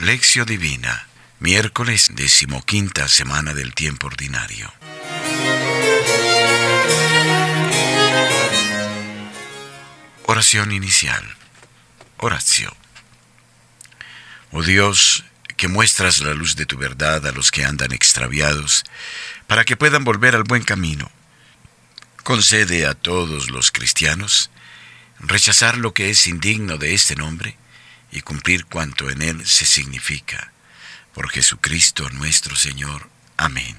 Lección Divina, miércoles decimoquinta semana del tiempo ordinario. Oración inicial. Oración. Oh Dios, que muestras la luz de tu verdad a los que andan extraviados, para que puedan volver al buen camino. Concede a todos los cristianos rechazar lo que es indigno de este nombre y cumplir cuanto en él se significa. Por Jesucristo nuestro Señor. Amén.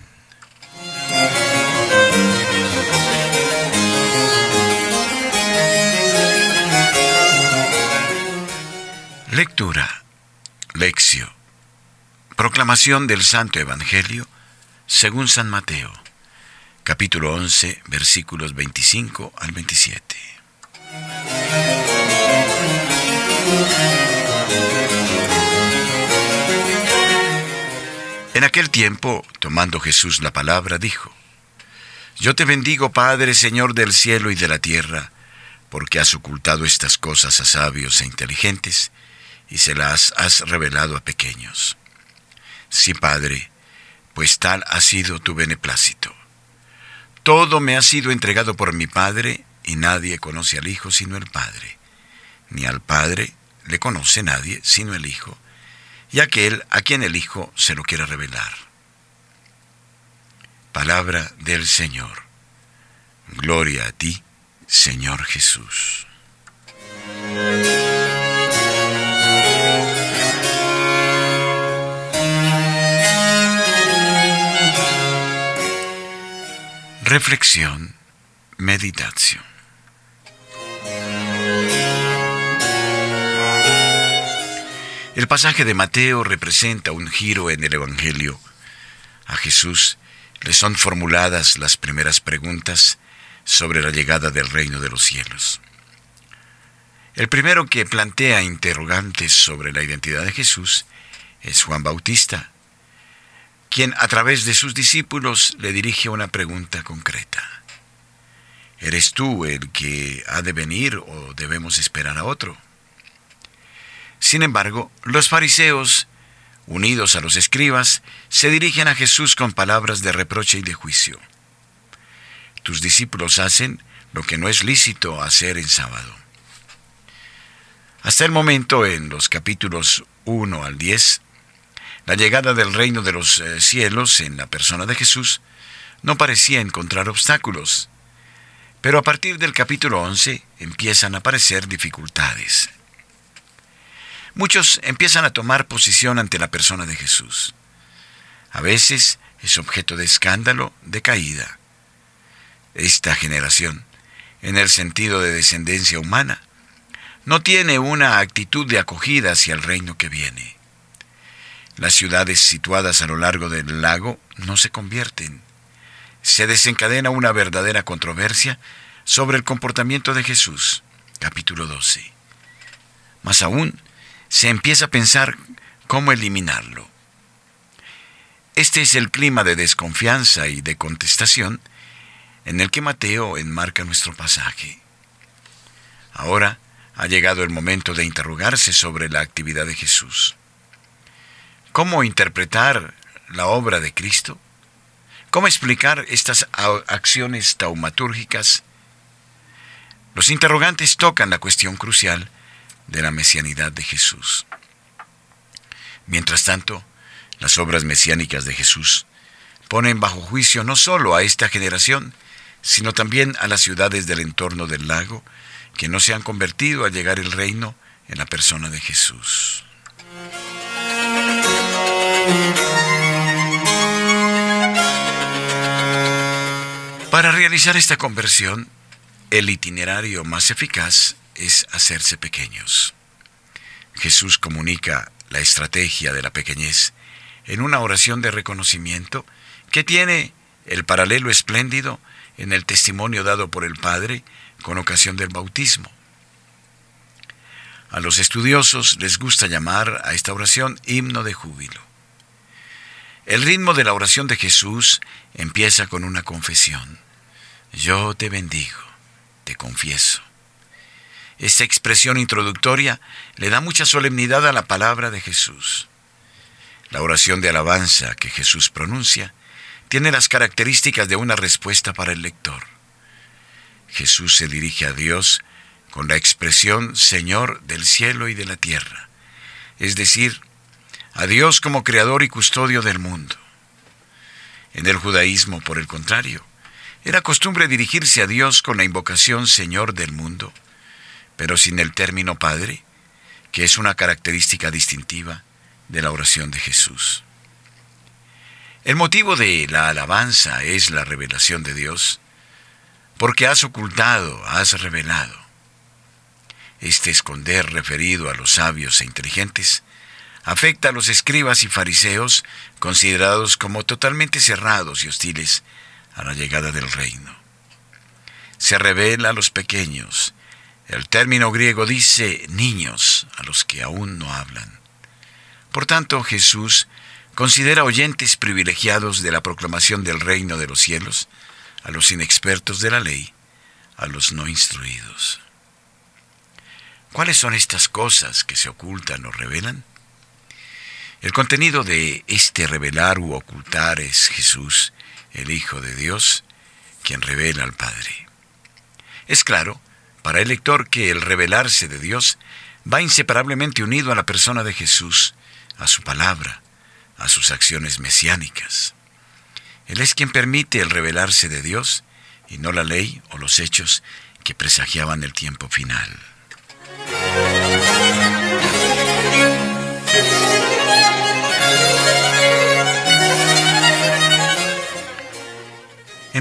Lectura. Lección. Proclamación del Santo Evangelio según San Mateo, capítulo 11, versículos 25 al 27. En aquel tiempo, tomando Jesús la palabra, dijo, Yo te bendigo, Padre, Señor del cielo y de la tierra, porque has ocultado estas cosas a sabios e inteligentes, y se las has revelado a pequeños. Sí, Padre, pues tal ha sido tu beneplácito. Todo me ha sido entregado por mi Padre, y nadie conoce al Hijo sino el Padre, ni al Padre le conoce nadie sino el Hijo, y aquel a quien el Hijo se lo quiera revelar. Palabra del Señor. Gloria a ti, Señor Jesús. Reflexión, meditación. El pasaje de Mateo representa un giro en el Evangelio. A Jesús le son formuladas las primeras preguntas sobre la llegada del reino de los cielos. El primero que plantea interrogantes sobre la identidad de Jesús es Juan Bautista, quien a través de sus discípulos le dirige una pregunta concreta. ¿Eres tú el que ha de venir o debemos esperar a otro? Sin embargo, los fariseos, unidos a los escribas, se dirigen a Jesús con palabras de reproche y de juicio. Tus discípulos hacen lo que no es lícito hacer en sábado. Hasta el momento, en los capítulos 1 al 10, la llegada del reino de los eh, cielos en la persona de Jesús no parecía encontrar obstáculos, pero a partir del capítulo 11 empiezan a aparecer dificultades muchos empiezan a tomar posición ante la persona de Jesús. A veces es objeto de escándalo, de caída. Esta generación, en el sentido de descendencia humana, no tiene una actitud de acogida hacia el reino que viene. Las ciudades situadas a lo largo del lago no se convierten. Se desencadena una verdadera controversia sobre el comportamiento de Jesús. Capítulo 12. Más aún, se empieza a pensar cómo eliminarlo. Este es el clima de desconfianza y de contestación en el que Mateo enmarca nuestro pasaje. Ahora ha llegado el momento de interrogarse sobre la actividad de Jesús. ¿Cómo interpretar la obra de Cristo? ¿Cómo explicar estas acciones taumatúrgicas? Los interrogantes tocan la cuestión crucial de la mesianidad de Jesús. Mientras tanto, las obras mesiánicas de Jesús ponen bajo juicio no solo a esta generación, sino también a las ciudades del entorno del lago, que no se han convertido al llegar el reino en la persona de Jesús. Para realizar esta conversión, el itinerario más eficaz es hacerse pequeños. Jesús comunica la estrategia de la pequeñez en una oración de reconocimiento que tiene el paralelo espléndido en el testimonio dado por el Padre con ocasión del bautismo. A los estudiosos les gusta llamar a esta oración himno de júbilo. El ritmo de la oración de Jesús empieza con una confesión. Yo te bendigo, te confieso. Esta expresión introductoria le da mucha solemnidad a la palabra de Jesús. La oración de alabanza que Jesús pronuncia tiene las características de una respuesta para el lector. Jesús se dirige a Dios con la expresión Señor del cielo y de la tierra, es decir, a Dios como creador y custodio del mundo. En el judaísmo, por el contrario, era costumbre dirigirse a Dios con la invocación Señor del mundo, pero sin el término Padre, que es una característica distintiva de la oración de Jesús. El motivo de la alabanza es la revelación de Dios, porque has ocultado, has revelado. Este esconder referido a los sabios e inteligentes afecta a los escribas y fariseos considerados como totalmente cerrados y hostiles a la llegada del reino. Se revela a los pequeños. El término griego dice niños, a los que aún no hablan. Por tanto, Jesús considera oyentes privilegiados de la proclamación del reino de los cielos a los inexpertos de la ley, a los no instruidos. ¿Cuáles son estas cosas que se ocultan o revelan? El contenido de este revelar u ocultar es Jesús, el Hijo de Dios, quien revela al Padre. Es claro, para el lector, que el revelarse de Dios va inseparablemente unido a la persona de Jesús, a su palabra, a sus acciones mesiánicas. Él es quien permite el revelarse de Dios y no la ley o los hechos que presagiaban el tiempo final.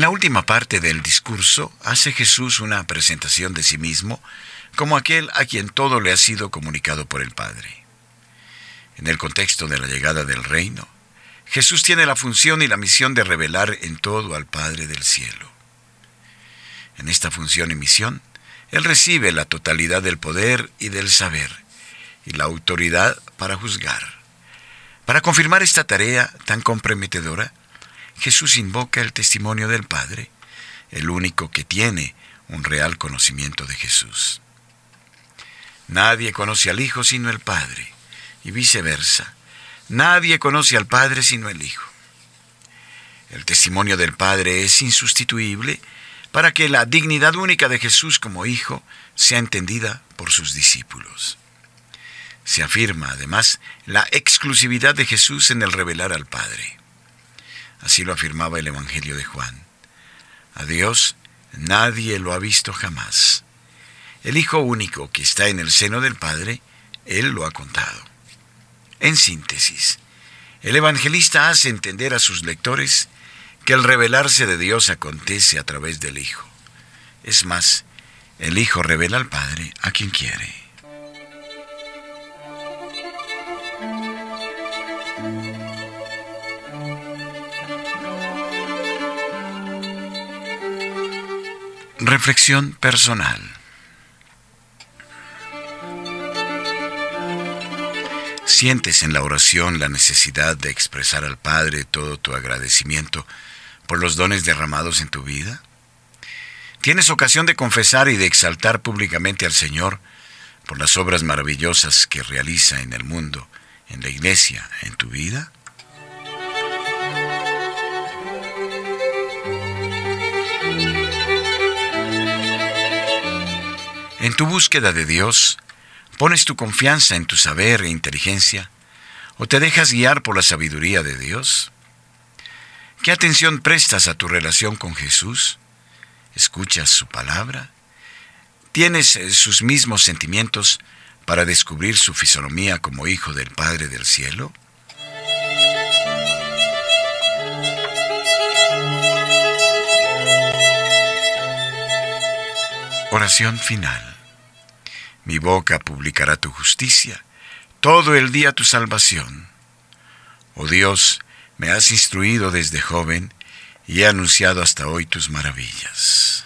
En la última parte del discurso hace Jesús una presentación de sí mismo como aquel a quien todo le ha sido comunicado por el Padre. En el contexto de la llegada del reino, Jesús tiene la función y la misión de revelar en todo al Padre del cielo. En esta función y misión, Él recibe la totalidad del poder y del saber, y la autoridad para juzgar. Para confirmar esta tarea tan comprometedora, Jesús invoca el testimonio del Padre, el único que tiene un real conocimiento de Jesús. Nadie conoce al Hijo sino el Padre, y viceversa. Nadie conoce al Padre sino el Hijo. El testimonio del Padre es insustituible para que la dignidad única de Jesús como Hijo sea entendida por sus discípulos. Se afirma, además, la exclusividad de Jesús en el revelar al Padre. Así lo afirmaba el Evangelio de Juan. A Dios nadie lo ha visto jamás. El Hijo único que está en el seno del Padre, Él lo ha contado. En síntesis, el evangelista hace entender a sus lectores que el revelarse de Dios acontece a través del Hijo. Es más, el Hijo revela al Padre a quien quiere. Reflexión personal. ¿Sientes en la oración la necesidad de expresar al Padre todo tu agradecimiento por los dones derramados en tu vida? ¿Tienes ocasión de confesar y de exaltar públicamente al Señor por las obras maravillosas que realiza en el mundo, en la iglesia, en tu vida? En tu búsqueda de Dios, ¿pones tu confianza en tu saber e inteligencia o te dejas guiar por la sabiduría de Dios? ¿Qué atención prestas a tu relación con Jesús? ¿Escuchas su palabra? ¿Tienes eh, sus mismos sentimientos para descubrir su fisonomía como hijo del Padre del cielo? Oración final. Mi boca publicará tu justicia, todo el día tu salvación. Oh Dios, me has instruido desde joven y he anunciado hasta hoy tus maravillas.